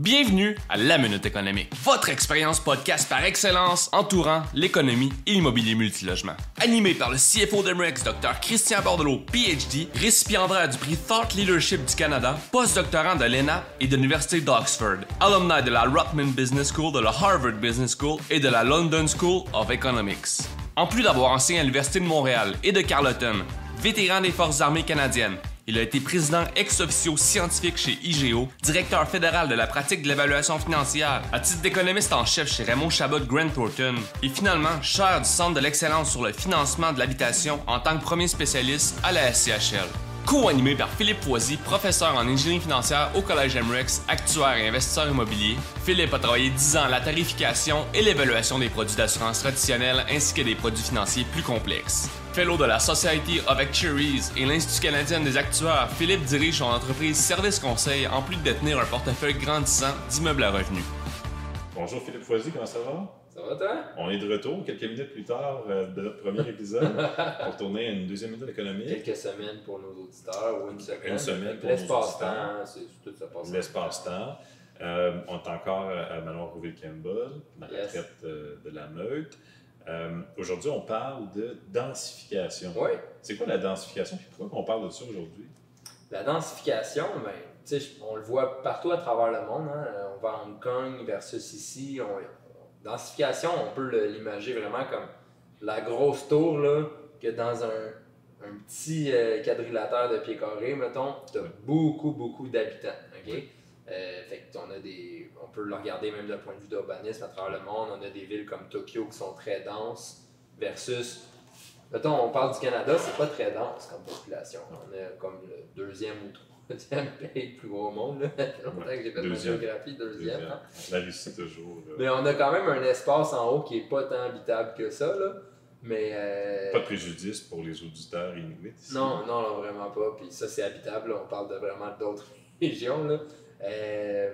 Bienvenue à La Minute Économique, votre expérience podcast par excellence entourant l'économie et l'immobilier multilogement. Animé par le CFO d'Emrex, Dr Christian Bordelot, PhD, récipiendaire du prix Thought Leadership du Canada, postdoctorant de l'ENA et de l'Université d'Oxford, alumni de la Rutman Business School, de la Harvard Business School et de la London School of Economics. En plus d'avoir enseigné à l'Université de Montréal et de Carleton, vétéran des Forces armées canadiennes, il a été président ex-officio scientifique chez IGO, directeur fédéral de la pratique de l'évaluation financière, à titre d'économiste en chef chez Raymond Chabot Grant et finalement chair du Centre de l'excellence sur le financement de l'habitation en tant que premier spécialiste à la SCHL. Co-animé par Philippe Foisy, professeur en ingénierie financière au Collège MREX, actuaire et investisseur immobilier, Philippe a travaillé 10 ans à la tarification et l'évaluation des produits d'assurance traditionnels ainsi que des produits financiers plus complexes. Fellow de la Society of Actuaries et l'Institut canadien des actuaires, Philippe dirige son entreprise Service Conseil en plus de détenir un portefeuille grandissant d'immeubles à revenus. Bonjour Philippe Foisy, comment ça va? Ça va toi? On est de retour quelques minutes plus tard euh, de notre premier épisode pour tourner à une deuxième minute économique. Quelques semaines pour nos auditeurs ou une semaine. Une semaine pour nos L'espace-temps, c'est tout ça passe. L'espace-temps. Euh, on est encore à Manoir Rouville-Campbell, la Yes. retraite euh, de la meute. Euh, Aujourd'hui, on parle de densification. Oui, C'est quoi la densification et pourquoi on parle de ça aujourd'hui? la densification, ben, on le voit partout à travers le monde. hein. On va à Hong Kong versus ici. On, on- densification, on peut l'imager vraiment comme la grosse tour là, que dans un, un petit euh, quadrilatère de pieds carrés, mettons, tu as beaucoup, beaucoup d'habitants. ok? Euh, fait que on, a des, on peut le regarder même d'un point de vue d'urbanisme à travers le monde. On a des villes comme Tokyo qui sont très denses versus. Mettons, on parle du Canada, c'est pas très dense comme population. On est comme le deuxième ou troisième pays le plus gros au monde. Là. Ça fait longtemps que j'ai fait ma géographie, deuxième. hein. La Russie, toujours. Mais on a quand même un espace en haut qui est pas tant habitable que ça. Là. Mais. euh, Pas de préjudice pour les auditeurs inuits. ici? non, non, non, vraiment pas. Puis ça, c'est habitable. là. On parle de vraiment d'autres régions. Là. Euh,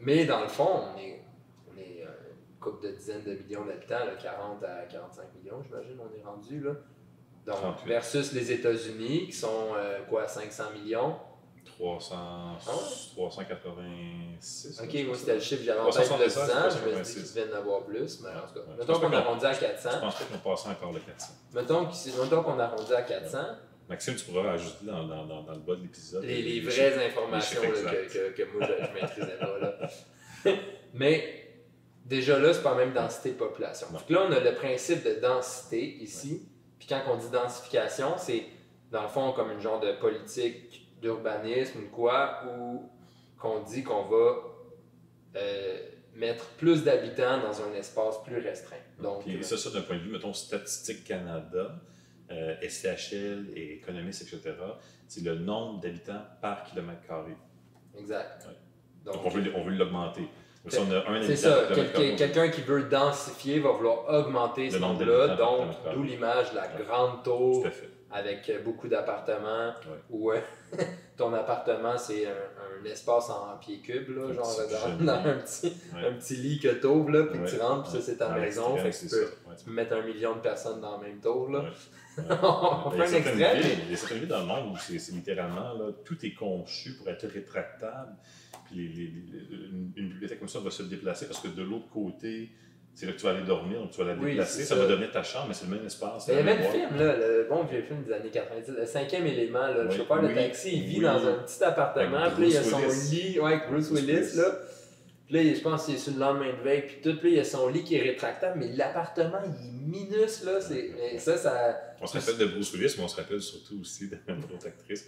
mais dans le fond, on est, on est euh, une couple de dizaines de millions d'habitants, là, 40 à 45 millions, j'imagine, on est rendu. Là. Donc, 38. versus les États-Unis, qui sont euh, quoi, 500 millions? 300, Ah ouais? 386. Ok, moi, c'était le chiffre j'avais en tête il y a 10 ans. 376, Je me suis dit 386. qu'ils viennent d'avoir plus. Mais en tout cas, Ouais. Je mettons pense qu'on pas a qu'on- arrondi à Je 400. pense pas qu'on passe encore le 400. Mettons mettons qu'on arrondit à 400. Maxime, tu pourras ajouter dans, dans, dans, dans le bas de l'épisode. les, vraies informations les là, chiffres que, que, que moi je, je maîtrisais pas. Là. Mais déjà là, c'est pas la même densité de population. Non. Que là, on a le principe de densité ici. Puis quand on dit densification, c'est dans le fond comme une genre de politique d'urbanisme ou quoi, où qu'on dit qu'on va euh, mettre plus d'habitants dans un espace plus restreint. Donc, Puis ça, ça d'un point de vue, mettons, Statistique Canada, euh, SCHL et économistes, etc., c'est le nombre d'habitants par kilomètre carré. exact. Ouais. Donc, Donc, on veut, on veut l'augmenter. Si C'est ça, Quel- quelqu'un qui veut densifier va vouloir augmenter Le ce nombre nombre-là, donc d'où l'image de la Ouais. grande tour avec beaucoup d'appartements, Ouais. où euh, ton appartement c'est un, un espace en pieds cubes, là, Un genre petit dans, un, petit, Ouais. un petit lit que t'ouvres, là, puis tu Ouais. rentres, puis ça Ouais. c'est ta maison, fait que tu peux. Ouais. tu peux mettre un million de personnes dans la même tour. Là. Ouais. on a fait un certaines extrait. villes- Il y a certaines villes dans le monde où c'est littéralement, là, tout est conçu pour être rétractable. Puis les- les- les- une, une bibliothèque comme ça va se déplacer parce que de l'autre côté, c'est là que tu vas aller dormir, donc tu vas la déplacer. ça, ça. va devenir ta chambre, mais c'est le même espace. Il y avait même le film, là, le bon vieux film des années 90, le cinquième élément, là, le Oui, chauffeur de taxi, il vit dans un petit appartement, puis là, il y a son lit, ouais, avec Bruce Willis, Willis. là. Puis là, je pense qu'il est sur le lendemain de veille, puis tout, puis là, il y a son lit qui est rétractable, mais l'appartement, il est minus, là, c'est... mais ça, ça... On se rappelle de Bruce Willis, mais on se rappelle surtout aussi de notre actrice.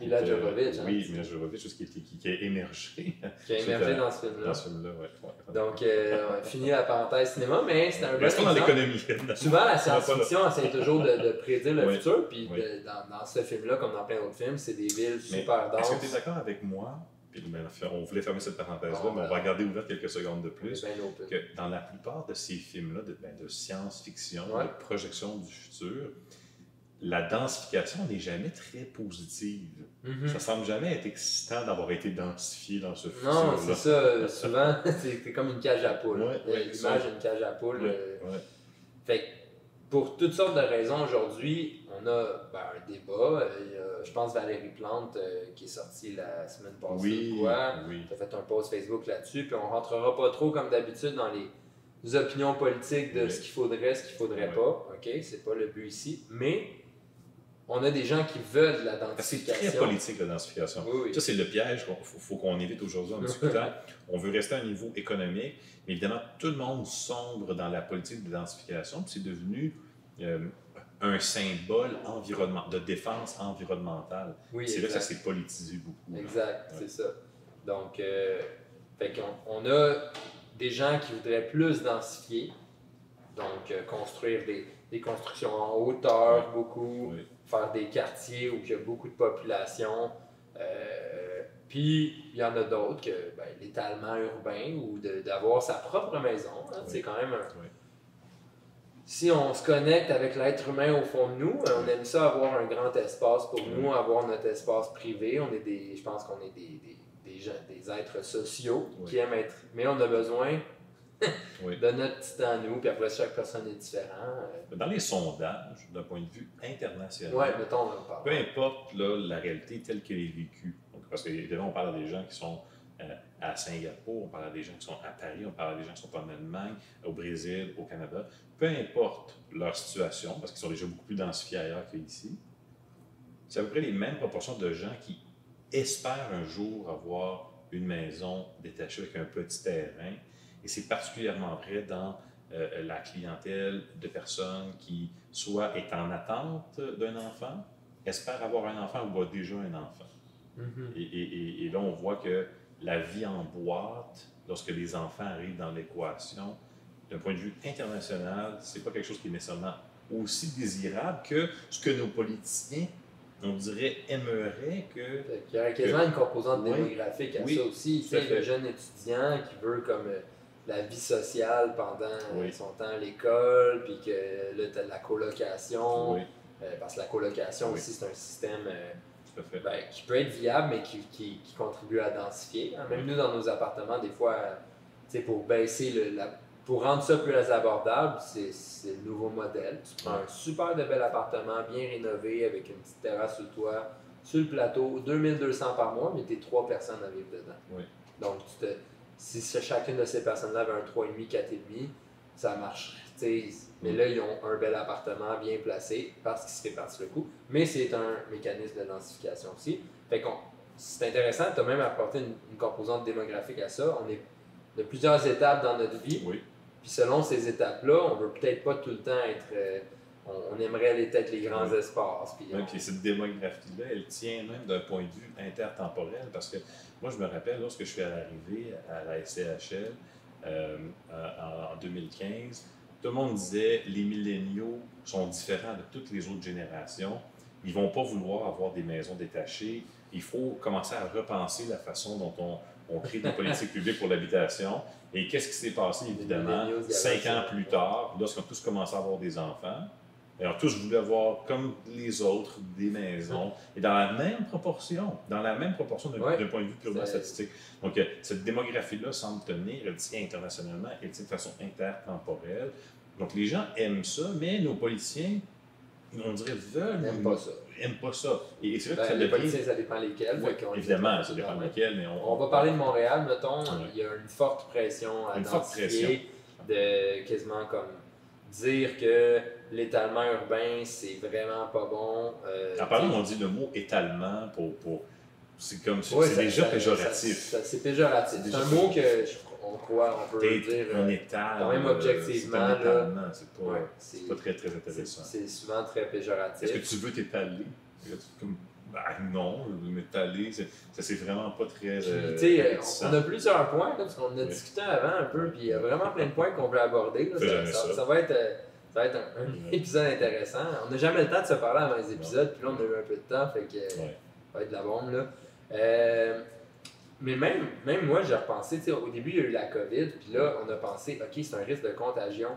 Mila Jovovich, hein, Oui, Mila Jovovich, qui, qui, a émergé qui a émergé dans ce film-là. dans ce film-là. Ouais. Ouais. Donc, euh, on a fini la parenthèse cinéma, mais c'est un bon Restons dans l'économie. Souvent, la science-fiction essaie toujours de, de prédire le Oui. futur, puis Oui. de- dans, dans ce film-là, comme dans plein d'autres films, c'est des villes Mais super Est-ce que tu es denses. d'accord avec moi? Puis, ben, on voulait fermer cette parenthèse-là, Bon, mais on ben. va garder ouverte quelques secondes de plus. Ben, que dans la plupart de ces films-là, de, ben, de science-fiction, Ouais. de projection du futur, la densification n'est jamais très positive. Mhm. Ça semble jamais être excitant d'avoir été densifié dans ce Non, futur-là. c'est ça. Souvent, c'est comme une cage à poules. Ouais, Euh, ouais, L'image d'une cage à poules. Ouais, euh. Fait que pour toutes sortes de raisons aujourd'hui, on a ben, un débat. Euh, je pense Valérie Plante euh, qui est sortie la semaine passée. Oui, quoi. oui. Tu as fait un post Facebook là-dessus, puis on rentrera pas trop comme d'habitude dans les opinions politiques de Oui. ce qu'il faudrait, ce qu'il faudrait Oui. pas. OK, c'est pas le but ici. Mais on a des gens qui veulent la Parce que C'est très densification. politique, la densification. Oui, oui. Ça, c'est le piège qu'il faut, faut qu'on évite aujourd'hui en discutant. On veut rester à un niveau économique, mais évidemment, tout le monde sombre dans la politique de densification, c'est devenu euh, un symbole environnement, de défense environnementale. Oui, c'est là que ça s'est politisé beaucoup. Exact, Ouais. c'est ça. Donc, euh, fait on a des gens qui voudraient plus densifier, donc euh, construire des, des constructions en hauteur beaucoup, Oui. faire des quartiers où il y a beaucoup de population. Euh, puis, il y en a d'autres que ben, l'étalement urbain ou d'avoir sa propre maison, hein, Oui. c'est quand même un, Oui. Si on se connecte avec l'être humain au fond de nous, euh, on aime ça avoir un grand espace pour nous, avoir notre espace privé. On est des, je pense qu'on est des, des, des, gens- des êtres sociaux Oui. qui aiment être. Mais on a besoin Oui. de notre petit temps à nous, puis après, chaque personne est différente. Euh, Dans les sondages, d'un point de vue international, Ouais, mettons, on en parle. peu importe là, la réalité telle qu'elle est vécue, parce qu'évidemment, on parle à des gens qui sont à Singapour, on parle à des gens qui sont à Paris, on parle à des gens qui sont en Allemagne, au Brésil, au Canada, peu importe leur situation, parce qu'ils sont déjà beaucoup plus densifiés ailleurs qu'ici, c'est à peu près les mêmes proportions de gens qui espèrent un jour avoir une maison détachée avec un petit terrain, et c'est particulièrement vrai dans euh, la clientèle de personnes qui soit est en attente d'un enfant, espèrent avoir un enfant ou a déjà un enfant. Mhm. Et, et- et- et là, on voit que la vie en boîte, lorsque les enfants arrivent dans l'équation, d'un point de vue international, c'est pas quelque chose qui est nécessairement aussi désirable que ce que nos politiciens, on dirait, aimeraient que. Qu'il y aurait quasiment une composante Oui. démographique à Oui, ça aussi. Tu le jeune étudiant qui veut comme euh, la vie sociale pendant Oui. son temps à l'école, puis que là, tu as de la colocation. Euh, parce que la colocation aussi, c'est un système euh, tout à fait. ben, qui peut être viable, mais qui, qui, qui contribue à densifier. hein. Même nous, dans nos appartements, des fois, euh, tu sais, pour baisser le. la- pour rendre ça plus abordable, c'est le nouveau modèle. Tu prends un super de bel appartement, bien rénové, avec une petite terrasse sur le toit, sur le plateau, 2200 par mois, mais tu es trois personnes à vivre dedans. Oui. Donc, tu te, si chacune de ces personnes-là avait un 3,5, 4,5, ça marcherait. Mais là, ils ont un bel appartement bien placé parce qu'ils se répartissent le coût. Mais c'est un mécanisme de densification aussi. Fait qu'on c'est intéressant, tu as même apporté une, une composante démographique à ça. On est de plusieurs étapes dans notre vie. Oui, Puis selon ces étapes-là, on veut peut-être pas tout le temps être. euh, on, on aimerait aller peut-être les grands Oui. espaces. Puis Ouais, on- puis cette démographie-là, elle tient même d'un point de vue intertemporel, parce que moi, je me rappelle, lorsque je suis arrivé à la SCHL euh, en en 2015, tout le monde disait les milléniaux sont différents de toutes les autres générations. Ils vont pas vouloir avoir des maisons détachées. Il faut commencer à repenser la façon dont on, on crée des politiques publiques pour l'habitation. Et qu'est-ce qui s'est passé, évidemment, cinq ans plus tard, lorsqu'on a tous commencé à avoir des enfants? Alors, tous voulaient avoir, comme les autres, des maisons, et dans la même proportion, dans la même proportion d'un Ouais. point de vue purement statistique. Donc, euh, cette démographie-là semble tenir, elle tient internationalement, elle tient de façon intertemporelle. Donc, les gens aiment ça, mais nos politiciens, on dirait, veulent. n'aime pas ça. aiment pas ça. Et, c'est que Ben, ça les devient. politiciens, ça dépend lesquels. Évidemment, ça dépend de lequel, mais on, On va parler de Montréal, mettons. Ouais. Il y a une forte pression à Une forte densifier, de quasiment comme dire que l'étalement urbain, c'est vraiment pas bon. Euh, En parlant, on dit le mot étalement pour. pour c'est comme c'est déjà péjoratif. C'est péjoratif. C'est un mot que je- on croit, on peut dire. un euh, étal. quand même euh, objectivement, c'est pas, ouais, très, très intéressant. c'est souvent très péjoratif. Est-ce que tu veux t'étaler? Comme, ben non, m'étaler, ça c'est vraiment pas très. Euh, on a plusieurs points, là, parce qu'on a Oui. discuté avant un peu, puis il y a vraiment plein de points qu'on veut aborder. là. Ça, jamais ça- ça. ça va être, euh, ça va être un, un Ouais. épisode intéressant. On n'a jamais le temps de se parler avant les épisodes, puis là, on a eu un peu de temps, fait que Ouais. ça va être de la bombe. Là. Euh, mais même, même moi, j'ai repensé, tu sais, au début, il y a eu la COVID, puis là, on a pensé, OK, c'est un risque de contagion.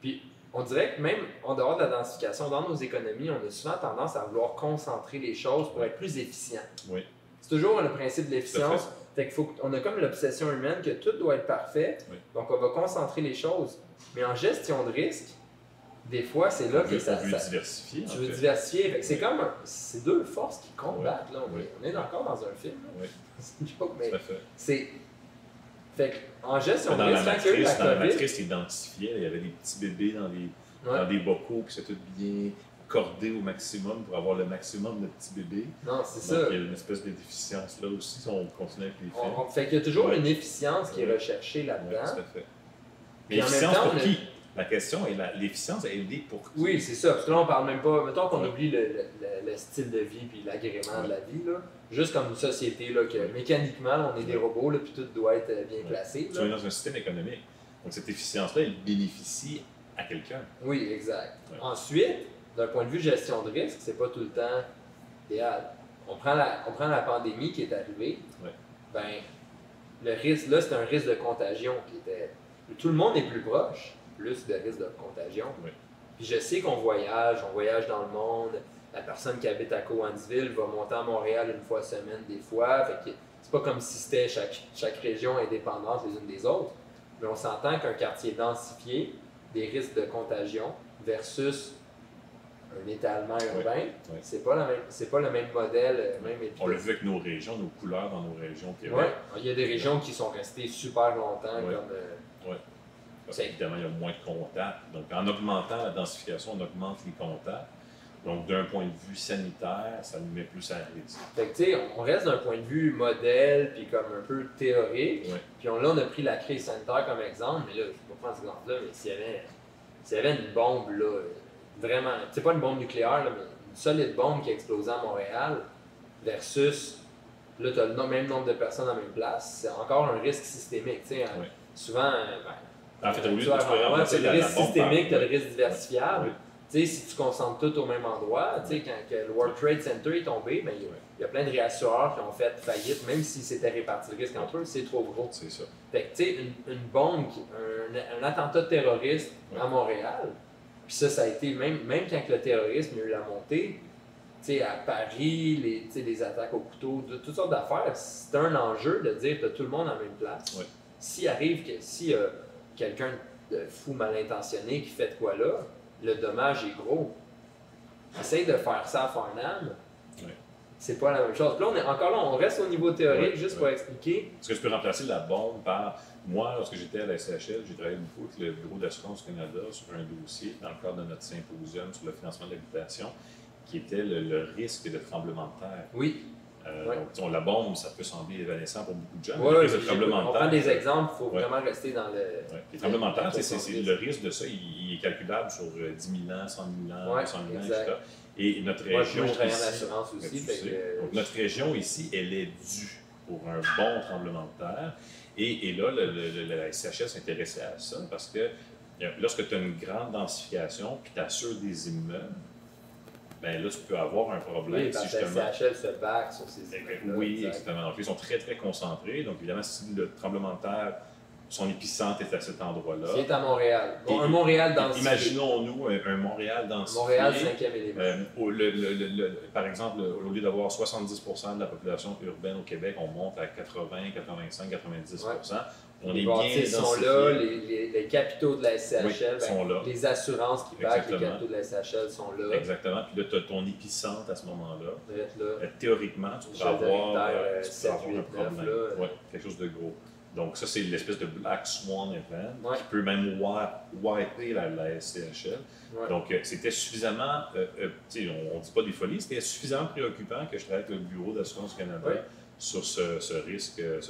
Puis on dirait que même en dehors de la densification, dans nos économies, on a souvent tendance à vouloir concentrer les choses pour être plus efficient. Oui. C'est toujours le principe de l'efficience. Fait qu'il faut on a comme l'obsession humaine que tout doit être parfait. Oui. Donc on va concentrer les choses. Mais en gestion de risque, des fois, c'est là On que ça. on veut ça- diversifier. tu veux fait. diversifier. C'est comme. C'est deux forces qui combattent. Là. On, Oui. est, on est encore dans un film. Oui. C'est une joke, mais c'est. Fait en gestion de Dans la eu la matrice, dans la matrice identifiée, il y avait des petits bébés dans des, Ouais. dans des bocaux, puis c'est tout bien cordé au maximum pour avoir le maximum de petits bébés. Non, c'est ça. il y a une espèce de déficience là aussi si on continue avec les films. On- on- fait qu'il y a toujours Ouais. une efficience qui est recherchée là-dedans. tout à fait. Mais en même temps, pour on qui? La question est l'efficience, elle est pour qui? Oui, c'est ça. Parce que là, on parle même pas. Mettons qu'on oublie le, le- le- le style de vie puis l'agrément de la vie. Là. Juste comme une société, là, que mécaniquement, on est des robots, là, puis tout doit être euh, bien placé. Tu es dans un système économique. Donc cette efficience-là, elle bénéficie à quelqu'un. Oui, exact. Ouais. Ensuite, d'un point de vue gestion de risque, c'est pas tout le temps idéal. On prend la, on prend la pandémie qui est arrivée. Ouais. Ben, le risque, là, c'est un risque de contagion qui était. Tout le monde est plus proche, plus de risque de contagion. Puis je sais qu'on voyage, on voyage dans le monde. La personne qui habite à Cowansville va monter à Montréal une fois semaine, des fois. Fait que c'est pas comme si c'était chaque, chaque région indépendante les unes des autres. Mais on s'entend qu'un quartier densifié, des risques de contagion versus un étalement urbain, ouais. c'est pas la même, c'est pas le même modèle, euh, même On l'a vu avec nos régions, nos couleurs dans nos régions Québec. Il y a des régions qui sont restées super longtemps comme euh, Parce qu'évidemment, il y a moins de contacts. Donc, en augmentant la densification, on augmente les contacts. Donc, d'un point de vue sanitaire, ça nous met plus à risque. Fait que, tu sais, on reste d'un point de vue modèle, puis comme un peu théorique. Puis on, là, on a pris la crise sanitaire comme exemple, mais là, je vais pas prendre cet exemple-là, mais s'il y avait, s'il y avait une bombe, là, vraiment, c'est pas une bombe nucléaire, là, mais une solide bombe qui explosait à Montréal, versus, là, tu as le même nombre de personnes en même place, c'est encore un risque systémique, tu sais. hein. Souvent, euh, ben, En fait, au lieu de tu le risque systémique, tu as le risque diversifiable. Ouais. Tu sais, si tu concentres tout au même endroit, tu sais, quand le World Trade Center est tombé, ben, il y a- plein de réassureurs qui ont fait faillite, même si c'était réparti le risque entre eux, c'est trop gros. C'est ça. Fait que, tu sais, une, une bombe, un, un attentat terroriste à. Montréal, puis ça, ça a été, même, même quand le terrorisme a eu la montée, tu sais, à Paris, les, tu sais, les attaques au couteau, de, toutes sortes d'affaires, c'est un enjeu de dire que tout le monde en même place. Ouais. S'il arrive que si euh, quelqu'un de fou mal intentionné qui fait de quoi là, le dommage est gros. Essaye de faire ça à Farnham. Ouais. C'est pas la même chose. Puis là, on est, encore là, on reste au niveau théorique, juste pour expliquer. Est-ce que je peux remplacer la bombe par. Moi, lorsque j'étais à la SHL, j'ai travaillé beaucoup avec le Bureau d'assurance Canada sur un dossier dans le cadre de notre symposium sur le financement de l'habitation, qui était le, le risque de tremblement de terre. Oui, Euh, Ouais. la bombe, ça peut sembler évanescent pour beaucoup de gens. Ouais, le risque de j'ai- tremblement de on terre. prend des exemples, il faut Ouais. vraiment rester dans le. Les tremblements de terre, le risque de ça, il, il est calculable sur euh, 10 000 ans, 100 000 ans, Ouais, 100 000 ans, etc. Et notre région. moi, je en ici- assurance Ben, aussi. fait sais. que- Donc, notre région ici, elle est due pour un bon tremblement de terre. Et, et là, le, le- la SCHL s'intéressait à ça parce que euh, lorsque tu as une grande densification puis tu assures des immeubles, ben là, tu peux avoir un problème oui, parce si que justement. la CHL se back sur ces immeubles-là, Oui, exact. exactement. Donc, ils sont très, très concentrés. Donc, évidemment, si le tremblement de terre, son épicentre est à cet endroit-là, Qui est à Montréal. Bon, Et- un Montréal dans imaginons-nous un, un Montréal dans Montréal, cinquième élément. euh, au- le- le- le- le- par exemple, au lieu d'avoir 70 de la population urbaine au Québec, on monte à 80, 85, 90 On les bâtisses sont là, les, les- les capitaux de la SCHL, Oui, ben, sont là. les assurances qui backent les capitaux de la SCHL sont là. Exactement. Puis là, tu as ton épicentre à ce moment-là. Là. Euh, théoriquement, tu pourrais avoir, euh, euh, tu pourrais 7, avoir 8, un 9, problème. là. Ouais, quelque chose de gros. Donc, ça, c'est l'espèce de Black Swan event Ouais. qui peut même wi- wiper la, la SCHL. Ouais. Donc, euh, c'était suffisamment, euh, euh, on ne dit pas des folies, c'était suffisamment préoccupant que je travaille avec le Bureau d'assurance du Canada Ouais. Sur ce, ce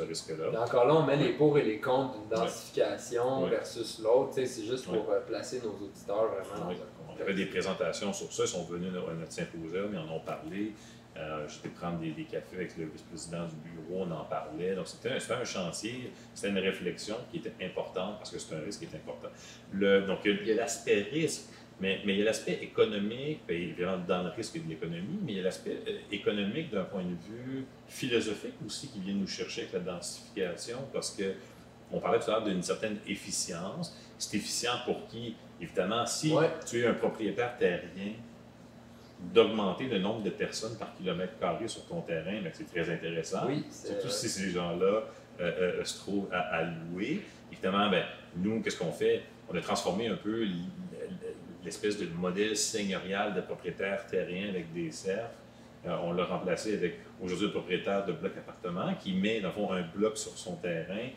risque-là. Encore là, on met les pour et les contre d'une densification versus l'autre. C'est juste pour euh, placer nos auditeurs vraiment Oui. dans un On avait des présentations sur ça, ils sont venus à notre symposium, ils en ont parlé. Euh, J'étais prendre des, des cafés avec le vice-président du bureau, on en parlait. Donc, c'était un, un chantier, c'était une réflexion qui était importante parce que c'est un risque qui est important. Le, donc, il y a l'aspect risque, mais, mais il y a l'aspect économique, bien évidemment dans le risque de l'économie, mais il y a l'aspect euh, économique d'un point de vue philosophique aussi qui vient nous chercher avec la densification parce que on parlait tout à l'heure d'une certaine efficience. C'est efficient pour qui? Évidemment, si Ouais. tu es un propriétaire terrien, d'augmenter le nombre de personnes par kilomètre carré sur ton terrain, ben, c'est très intéressant. Oui, Surtout si ces gens-là euh, euh, se trouvent à, à louer. Évidemment, ben, nous, qu'est-ce qu'on fait? On a transformé un peu l'espèce de modèle seigneurial de propriétaire terrien avec des serfs. Euh, on l'a remplacé avec aujourd'hui le propriétaire de bloc appartement qui met, dans le fond, un bloc sur son terrain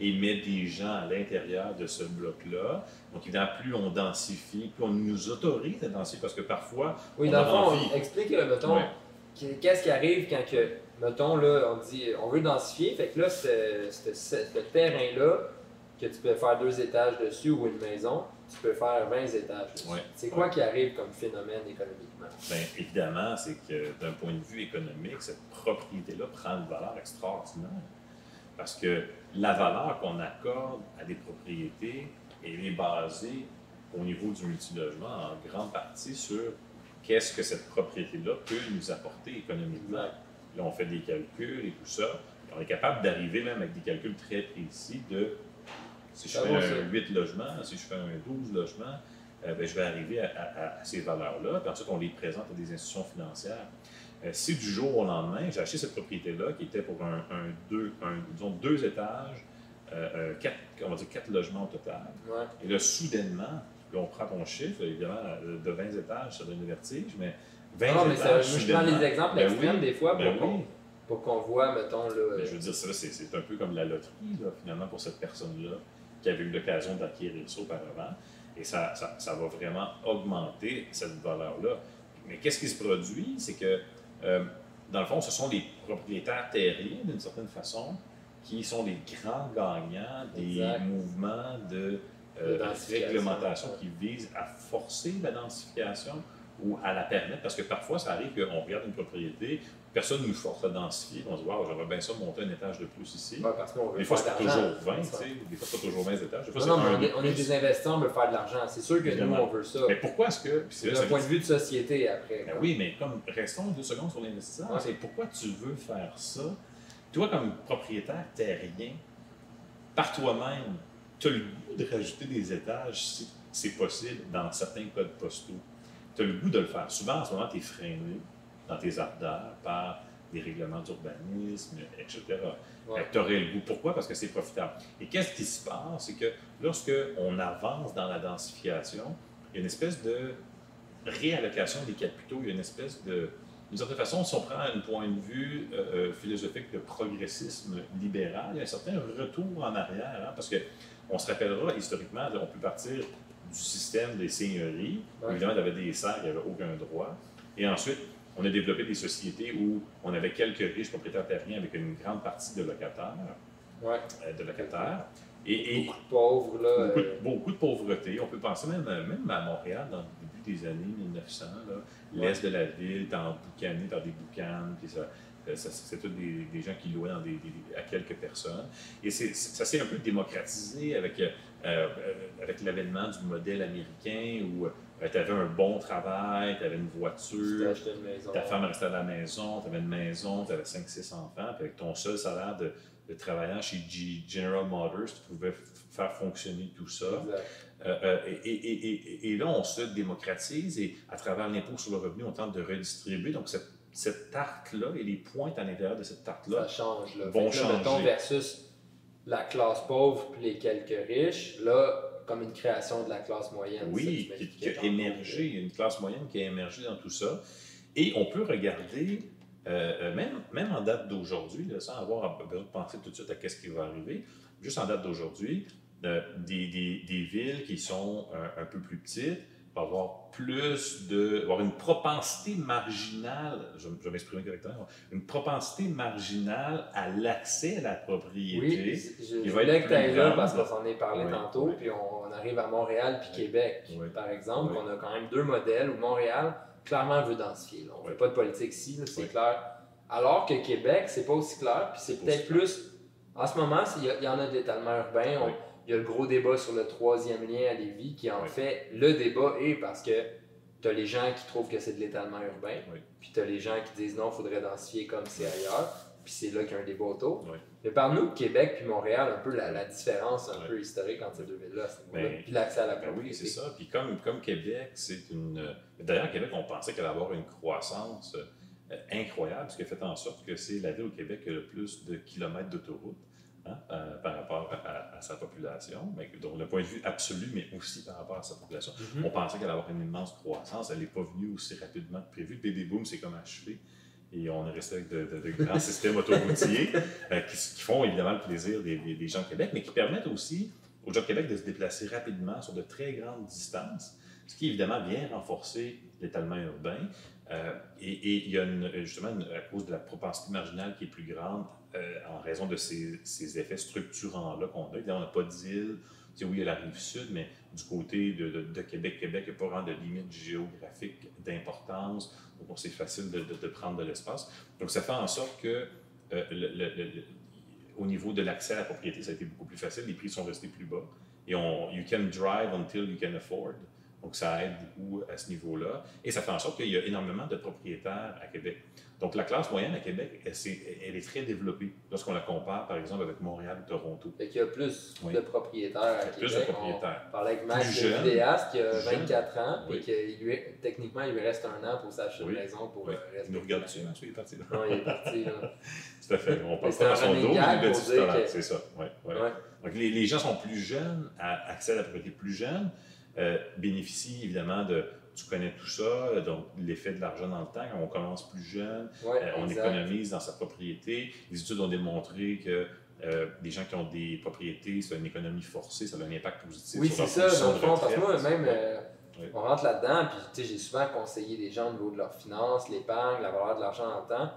et met des gens à l'intérieur de ce bloc-là. Donc, évidemment, plus on densifie, plus on nous autorise à densifier, parce que parfois. Oui, on dans le fond, envie- on explique, mettons, qu'est-ce qui arrive quand que, mettons, là, on dit, on veut densifier, fait que là, ce, ce- ce- ce terrain-là, que tu peux faire deux étages dessus ou une maison, tu peux faire 20 étages. Ouais. C'est quoi qui arrive comme phénomène économiquement? Bien, évidemment, c'est que d'un point de vue économique, cette propriété-là prend une valeur extraordinaire. Parce que la valeur qu'on accorde à des propriétés, elle est basée au niveau du multilogement en grande partie sur qu'est-ce que cette propriété-là peut nous apporter économiquement. Là, on fait des calculs et tout ça. Et on est capable d'arriver même avec des calculs très précis de si je fais un ça. 8 logements, si je fais un 12 logements, euh, ben, je vais arriver à, à- à ces valeurs-là. Puis ensuite, on les présente à des institutions financières. Euh, si du jour au lendemain, j'ai acheté cette propriété-là qui était pour un, un deux, un- disons deux étages, euh, quatre, on va dire quatre logements au total. Ouais. Et là, soudainement, là, on prend ton chiffre, évidemment, de 20 étages, ça donne le vertige, mais 20 Ah Non, mais ça, je prends les exemples ben extrêmes oui, des fois pour ben qu'on pour qu'on voit, mettons, là. Mais je veux dire, ça, c'est, c'est un peu comme la loterie, là, finalement, pour cette personne-là qui avait eu l'occasion d'acquérir ça auparavant. Et ça, ça, ça va vraiment augmenter cette valeur-là. Mais qu'est-ce qui se produit? C'est que, euh, dans le fond, ce sont les propriétaires terriens, d'une certaine façon, qui sont les grands gagnants des Exact. mouvements de, euh, réglementation qui visent à forcer la densification ou à la permettre. Parce que parfois, ça arrive qu'on regarde une propriété, personne ne nous force à densifier, on se dit, waouh, j'aimerais bien ça monter un étage de plus ici. Ouais, parce qu'on veut Des fois, c'est toujours 20, tu sais. Des fois, c'est toujours 20 étages. Des fois, Non, c'est non, mais un on est, on est plus. des investisseurs, on veut faire de l'argent. C'est sûr que nous, Évidemment. on veut ça. Mais pourquoi est-ce que. c'est ça point de vue de société, après. Ben oui, mais comme restons deux secondes sur l'investisseur, Ouais. c'est pourquoi tu veux faire ça? Toi, comme propriétaire terrien, par toi-même, tu as le goût de rajouter des étages si c'est possible dans certains codes postaux. Tu as le goût de le faire. Souvent, en ce moment, tu es freiné dans tes ardeurs par des règlements d'urbanisme, etc. Ouais. Tu aurais le goût. Pourquoi? Parce que c'est profitable. Et qu'est-ce qui se passe? C'est que lorsque on avance dans la densification, il y a une espèce de réallocation des capitaux, il y a une espèce de... D'une certaine façon, si on prend un point de vue euh, euh, philosophique de progressisme libéral, il y a un certain retour en arrière, hein, parce que on se rappellera historiquement, on peut partir du système des seigneuries, Ouais. évidemment, il y avait des serfs qui n'avaient aucun droit, et ensuite, on a développé des sociétés où on avait quelques riches propriétaires terriens avec une grande partie de locataires, Ouais. euh, de locataires, et, et Beaucoup de pauvres, là. beaucoup, de, euh, beaucoup de pauvreté. On peut penser même, à- même à Montréal, dans le début des années 1900, là, l'est de la ville, t'es emboucané dans des boucanes, puis ça, ça- c'est tous des, des gens qui louaient dans des, des- à quelques personnes. Et ça s'est un peu démocratisé avec, euh, euh, avec l'avènement du modèle américain où tu avais un bon travail, tu avais une voiture, acheté une maison. ta femme restait à la maison, tu avais une maison, tu avais 5-6 enfants, puis avec ton seul salaire de, de travaillant chez G- General Motors, tu pouvais faire fonctionner tout ça. Euh, euh, et, et- et- là, on se démocratise et à travers l'impôt sur le revenu, on tente de redistribuer. Donc, cette, cette tarte-là et les pointes à l'intérieur de cette tarte-là, change, là. vont là, changer. versus la classe pauvre puis les quelques riches, là, comme une création de la classe moyenne. oui, ça, qui, a émergé, il y a une classe moyenne qui a émergé dans tout ça. Et on peut regarder, euh, euh, même, même en date d'aujourd'hui, sans avoir besoin de penser tout de suite à qu'est-ce qui va arriver, juste en date d'aujourd'hui, euh, des, des- des villes qui sont euh, un peu plus petites avoir plus de. avoir une propensité marginale, je, je vais m'exprimer correctement, une propensité marginale à l'accès à la propriété. Oui, je, je voulais que tu ailles là parce qu'on s'en est parlé Oui, tantôt, oui. puis on, on arrive à Montréal puis Oui. Québec, par exemple. Oui. On a quand même deux modèles où Montréal, clairement, veut densifier. là. On ne fait pas de politique ici, c'est clair. Alors que Québec, c'est pas aussi clair, puis c'est peut-être plus. En ce moment, il y, en a d'étalement urbain. On-. Il y a le gros débat sur le troisième lien à Lévis qui en Oui. fait le débat est parce que tu as les gens qui trouvent que c'est de l'étalement urbain, Oui. puis tu as les gens qui disent non, il faudrait densifier comme c'est ailleurs, puis c'est là qu'il y a un débat autour. Oui. Mais par nous, Québec puis Montréal, un peu la, la différence un peu historique entre ces deux villes-là, Ben, puis l'accès à la Ben oui, c'est ça. Puis comme, comme Québec, c'est une. euh, D'ailleurs, Québec, on pensait qu'elle allait avoir une croissance euh, incroyable, ce qui a fait en sorte que c'est la ville au Québec qui a le plus de kilomètres d'autoroute hein, euh, par rapport à, à, sa population, mais donc le point de vue absolu, mais aussi par rapport à sa population. Mhm. On pensait qu'elle allait avoir une immense croissance. Elle n'est pas venue aussi rapidement que prévu. Le baby boom, c'est comme achevé. Et on est resté avec de, de- de grands systèmes autoroutiers euh, qui, qui font évidemment le plaisir des, des- des gens de Québec, mais qui permettent aussi aux gens de Québec de se déplacer rapidement sur de très grandes distances, ce qui évidemment vient renforcer l'étalement urbain. Euh, et, il y a justement, à cause de la propensité marginale qui est plus grande, euh, en raison de ces, effets structurants-là qu'on a. On n'a pas d'île. Oui, il y a la rive sud, mais du côté de, de- de Québec, Québec, il n'y a pas vraiment de limite géographique d'importance. Donc, c'est facile de, prendre de l'espace. Donc, ça fait en sorte que euh, au niveau de l'accès à la propriété, ça a été beaucoup plus facile. Les prix sont restés plus bas. Et on, you can drive until you can afford. Donc, ça aide beaucoup à ce niveau-là. Et ça fait en sorte qu'il y a énormément de propriétaires à Québec. Donc, la classe moyenne à Québec, elle, c'est- elle est très développée lorsqu'on la compare, par exemple, avec Montréal ou Toronto. Fait qu'il y a plus Oui. de propriétaires à Québec. plus de propriétaires. On parlait avec Max, le vidéaste, qui a Plus jeune. 24 ans, Oui. et lui, techniquement, il lui reste un an pour s'acheter Oui. une maison pour le reste Il nous de regarde dessus, hein, il est parti là. Non, il est parti. Là. Tout à fait. On parle pas dans son dos, il dire talent. que- C'est ça. Ouais, ouais. Ouais. Donc, les, les gens sont plus jeunes, à accès à la propriété plus jeune, euh, bénéficient évidemment de. Tu connais tout ça, donc l'effet de l'argent dans le temps. Quand on commence plus jeune, Ouais, euh, on économise dans sa propriété. Les études ont démontré que euh, les gens qui ont des propriétés, c'est une économie forcée, ça a un impact positif Oui, c'est ça, dans le fond, parce que moi, même, euh, Oui. on rentre là-dedans, puis tu sais, j'ai souvent conseillé des gens au niveau de leurs finances, l'épargne, la valeur de l'argent dans le temps.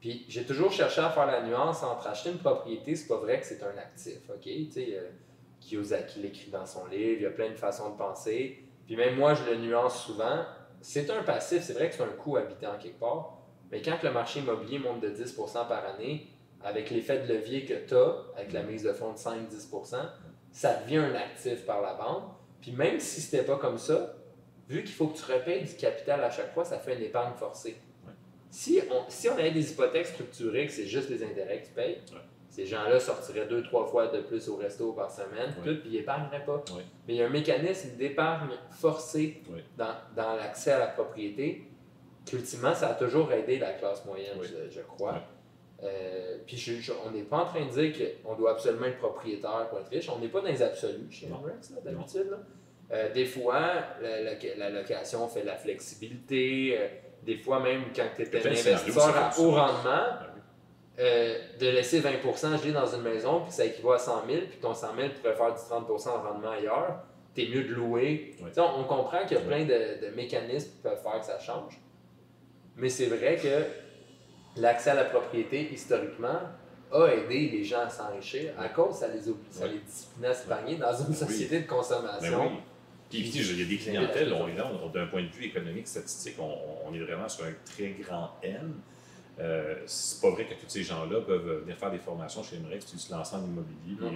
Puis j'ai toujours cherché à faire la nuance entre acheter une propriété, c'est pas vrai que c'est un actif, OK? Tu sais, euh, Kiyosaki l'écrit dans son livre, il y a plein de façons de penser. Puis même moi, je le nuance souvent. C'est un passif, c'est vrai que c'est un coût habité en quelque part, mais quand le marché immobilier monte de 10% par année, avec l'effet de levier que tu as, avec la mise de fonds de 5-10% ça devient un actif par la banque. Puis même si c'était pas comme ça, vu qu'il faut que tu repayes du capital à chaque fois, ça fait une épargne forcée. Ouais. Si, on, si on avait des hypothèques structurées, que c'est juste les intérêts que tu payes, Ouais. Ces gens-là sortiraient deux, trois fois de plus au resto par semaine, tout, puis ils épargneraient pas. Mais il y a un mécanisme d'épargne Ouais. dans, dans l'accès à la propriété qu'ultimement, ça a toujours aidé la classe moyenne, je, je crois. Euh, puis je- je- on n'est pas en train de dire qu'on doit absolument être propriétaire pour être riche. On n'est pas dans les absolus chez là, d'habitude. Euh, des fois, la, la- la location fait de la flexibilité. euh, des fois, même quand tu es un investisseur à haut rendement, oui. Euh, de laisser 20% gelé dans une maison, puis ça équivaut à 100 000, puis ton 100 000 pourrait faire du 30% de rendement ailleurs, t'es mieux de louer. Ouais. On, on comprend qu'il y a Ouais. plein de, de mécanismes qui peuvent faire que ça change. Mais c'est vrai que l'accès à la propriété, historiquement, a aidé les gens à s'enrichir à cause ça les, oblige, ça les disciplinait à s'épargner dans une Oui. société de Ben consommation. oui. Puis, puis, il y a des clientèles, on est là, on- d'un point de vue économique, statistique, on, on est vraiment sur un très grand N. Euh, c'est pas vrai que tous ces gens-là peuvent venir faire des formations chez MREX puis se lancer en immobilier. Bon,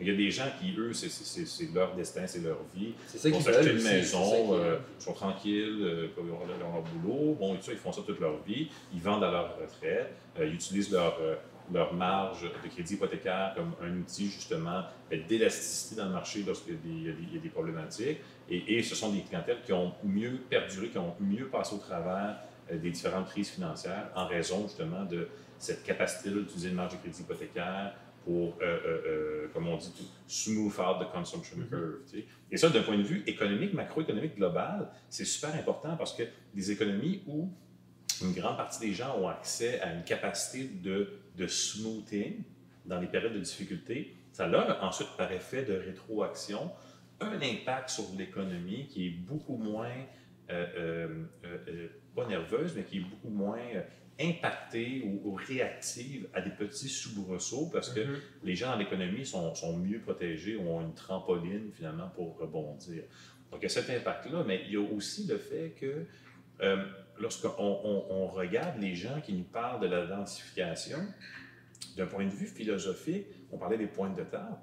il y a des gens qui, eux, c'est- leur destin, c'est leur vie. Ils vont s'acheter une maison, euh, ils sont tranquilles, euh, ils ont leur, leur boulot. Bon, ils font ça toute leur vie. Ils vendent à leur retraite. Euh, ils utilisent leur, euh, leur marge de crédit hypothécaire comme un outil, justement, fait d'élasticité dans le marché lorsqu'il y a des, il y a des- problématiques. Et, et ce sont des clientèles qui ont mieux perduré, qui ont mieux passé au travers euh, des différentes crises financières en raison, justement, de cette capacité d'utiliser une marge de crédit hypothécaire pour, euh, euh, euh, comme on dit, tout, smooth out the consumption Mhm. curve. tu sais. Et ça, d'un point de vue économique, macroéconomique global, c'est super important parce que des économies où une grande partie des gens ont accès à une capacité de, de smoothing dans les périodes de difficulté, ça a ensuite, par effet de rétroaction, un impact sur l'économie qui est beaucoup moins, euh, euh, euh, pas nerveuse, mais qui est beaucoup moins impactée ou, ou réactive à des petits soubresauts parce que Mhm. les gens dans l'économie sont, sont mieux protégés, ont une trampoline finalement pour rebondir. Donc il y a cet impact-là, mais il y a aussi le fait que euh, lorsqu'on on, on regarde les gens qui nous parlent de la densification, d'un point de vue philosophique, on parlait des pointes de table,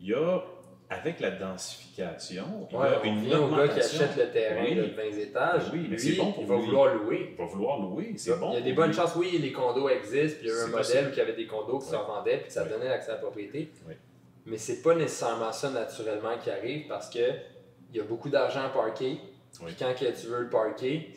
il y a, avec la densification, il y a une au gars qui achète le terrain Oui. de 20 étages. Oui, mais lui, c'est bon pour il va lui. vouloir louer. Il va vouloir louer, c'est bon. Il y a des bonnes lui. chances, oui, les condos existent, puis il y a eu un modèle possible. qui avait des condos qui se Ouais. revendaient, puis ça Ouais. donnait l'accès à la propriété. Mais c'est pas nécessairement ça naturellement qui arrive parce que il y a beaucoup d'argent à parquer. Oui. Puis quand tu veux le parquer,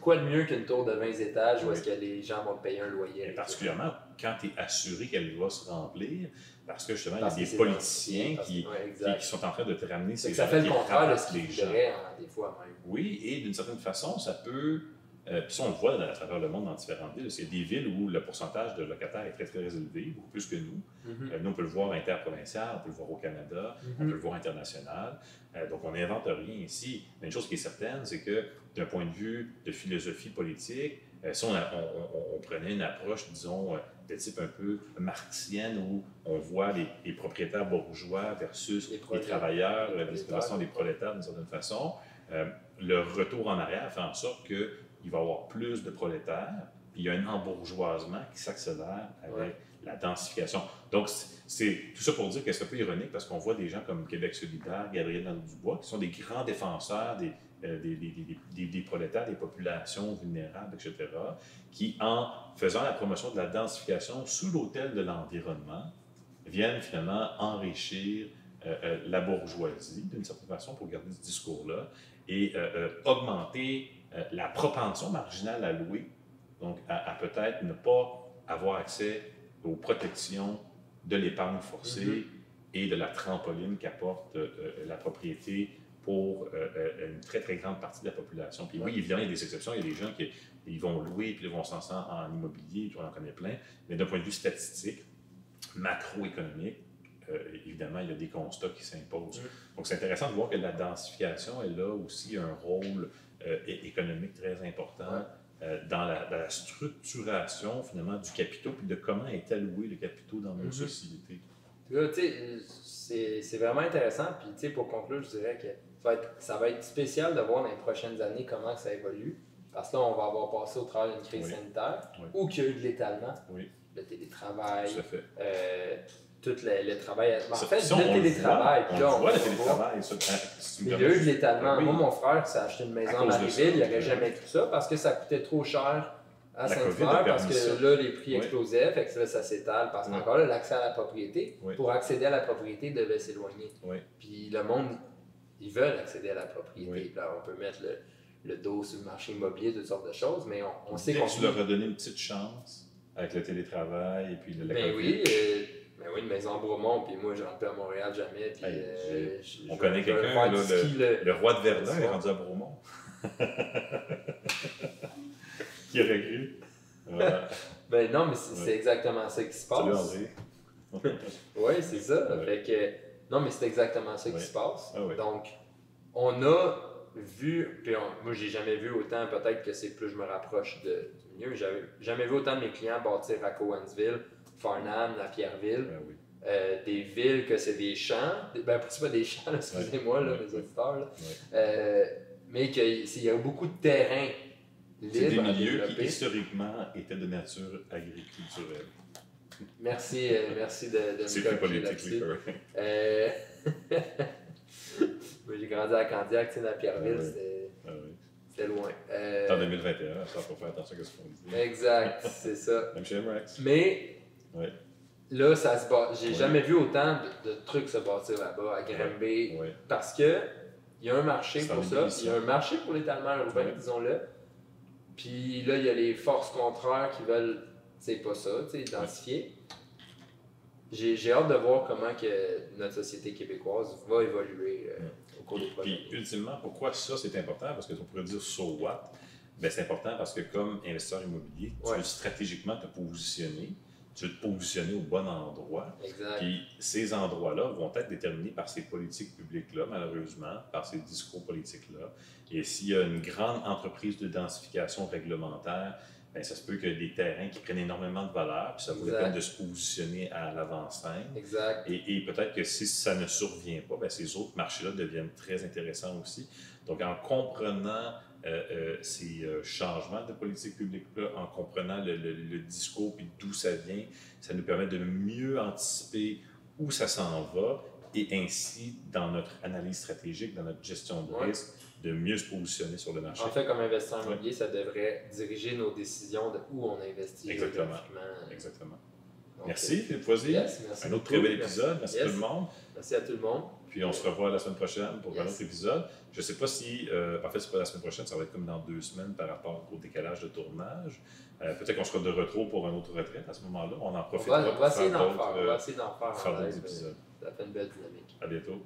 quoi de mieux qu'une tour de 20 étages où est-ce que les gens vont te payer un loyer? Et particulièrement quand tu es assuré qu'elle va se remplir, parce que justement, Parce il y a des politiciens qui, ouais, qui, sont en train de te ramener ces que ça gens fait le contraire de ce les qu'ils gens. voudraient, hein, des fois même. Oui, et d'une certaine façon, ça peut. euh, puis ça, on le voit à travers le monde dans différentes villes. Il y a des villes où le pourcentage de locataires est très, très élevé, beaucoup plus que nous. Mhm. Euh, nous, on peut le voir interprovincial, on peut le voir au Canada, on Mhm. peut le voir international. Euh, donc, on n'invente rien ici. Mais une chose qui est certaine, c'est que d'un point de vue de philosophie politique, euh, si on, a- on- on- on prenait une approche, disons, de type un peu marxienne, où on voit les, les propriétaires bourgeois versus Les travailleurs, certaine façon, les prolétaires d'une certaine façon, euh, le retour en arrière fait en sorte qu'il va y avoir plus de prolétaires, puis il y a un embourgeoisement qui s'accélère avec Ouais. la densification. Donc, c'est- tout ça pour dire que c'est un peu ironique parce qu'on voit des gens comme Québec solidaire, Gabriel Nadeau-Dubois, qui sont des grands défenseurs des, euh, des, des- des- prolétaires, des populations vulnérables, etc., qui, en faisant la promotion de la densification sous l'autel de l'environnement, viennent finalement enrichir euh, euh, la bourgeoisie d'une certaine façon pour garder ce discours-là et augmenter la propension marginale à louer, donc à, à peut-être ne pas avoir accès aux protections de l'épargne forcée Mhm. et de la trampoline qu'apporte euh, la propriété pour euh, euh, une très, très grande partie de la population. Puis oui, évidemment, il y a des exceptions. Il y a des gens qui ils vont louer, puis ils vont s'en sortir en immobilier, on en connaît plein. Mais d'un point de vue statistique, macroéconomique, euh, évidemment, il y a des constats qui s'imposent. Donc, c'est intéressant de voir que la densification, elle a aussi un rôle euh, économique très important Ouais. euh, dans, la, dans la structuration, finalement, du capitaux, puis de comment est alloué le capitaux dans nos Mhm. sociétés. C'est vraiment intéressant. Puis, tu sais, pour conclure, je dirais que ça va, être, ça va être spécial de voir dans les prochaines années comment ça évolue. Parce que là, on va avoir passé au travers d'une crise Oui. sanitaire Oui. ou qu'il y a eu de l'étalement, Oui. le télétravail, Tout euh, tout le, le travail. En fait, ça, le télétravail. puis on là, voit, le télétravail. ça, hein, Il y a eu de l'étalement. Oui. Moi, mon frère, s'est acheté une maison à de ça, Marieville, il n'aurait jamais cru ça parce que ça coûtait trop cher à Saint-Hilaire parce que là, les prix explosaient, fait que là, ça s'étale parce qu'encore là, l'accès à la propriété, pour accéder à la propriété, devait s'éloigner. Puis le monde, ils veulent accéder à la propriété. Oui. Là, on peut mettre le, le dos sur le marché immobilier, toutes sortes de choses, mais on, on sait qu'on tu leur as donné une petite chance avec le télétravail et puis le Ben oui, euh, ben oui, une maison à Bromont, puis moi, je rentre pas à Montréal jamais. Puis, Hey, euh, je- on je- connaît quelqu'un, le- Le roi de Verdun est rendu à Bromont. Qui aurait cru? Voilà. Ben non, mais c'est Ouais. exactement ça qui se passe. Oui, c'est ça. Ouais. Fait que, non, mais c'est exactement ça Ouais. qui se passe. Ah. Donc, on a vu, puis on- moi, j'ai jamais vu autant, peut-être que c'est plus je me rapproche de, du mieux, j'avais jamais vu autant de mes clients bâtir à Cowansville, Farnham, la Pierreville, Ben oui. euh, des villes que c'est des champs, ben, c'est pas des champs, excusez-moi, là, Ouais. les auditeurs, là. Euh, mais qu'il y a beaucoup de terrain C'est des milieux qui historiquement étaient de nature agriculturelle. Merci, euh, merci de, de me corriger politique. Euh, moi, j'ai grandi à Candiac, tu sais, dans Pierreville, Ah oui. c'était- Ah oui. loin. Euh, En 2021, ça faut faire attention à ce qu'on dit. exact, c'est ça. Même chez. Mais là, ça se bat. J'ai jamais vu autant de, de trucs se bâtir là-bas, à Granby, Oui. parce que il y a un marché pour ça. Il y a un marché pour l'étalement urbain, disons-le. Puis là, il y a les forces contraires qui veulent, c'est pas ça, tu sais, identifier. J'ai j'ai hâte de voir comment que notre société québécoise va évoluer euh, au cours des prochaines Puis, ultimement, pourquoi ça c'est important? Parce que on pourrait dire so what? Ben, c'est important parce que comme investisseur immobilier, tu Ouais. veux stratégiquement te positionner, tu veux te positionner au bon endroit. Exact. Puis ces endroits-là vont être déterminés par ces politiques publiques-là, malheureusement, par ces discours politiques-là. Et s'il y a une grande entreprise de densification réglementaire, ben, ça se peut ait des terrains qui prennent énormément de valeur, puis ça vaut la Exact. peine de se positionner à l'avant-scène. Exact. Et, et peut-être que si ça ne survient pas, ben, ces autres marchés-là deviennent très intéressants aussi. Donc, en comprenant euh, euh, ces euh, changements de politique publique-là, en comprenant le, le- le discours puis d'où ça vient, ça nous permet de mieux anticiper où ça s'en va et ainsi, dans notre analyse stratégique, dans notre gestion de Ouais. De mieux se positionner sur le marché. En fait, comme investisseur immobilier, ça devrait diriger nos décisions de où on investit Exactement. Exactement. Donc, Merci, Philippe Foisy. Yes, merci un autre très bel épisode. Merci Yes. à tout le monde. Merci à tout le monde. Puis on se revoit la semaine prochaine pour un autre épisode. Je ne sais pas si, euh, en fait, c'est pas la semaine prochaine, ça va être comme dans deux semaines par rapport au décalage de tournage. Euh, Peut-être qu'on sera de retour pour un autre retraite à ce moment-là. On en profitera on pour va faire. On euh, va essayer d'en faire. d'autres épisodes. Ça fait une belle dynamique. À bientôt.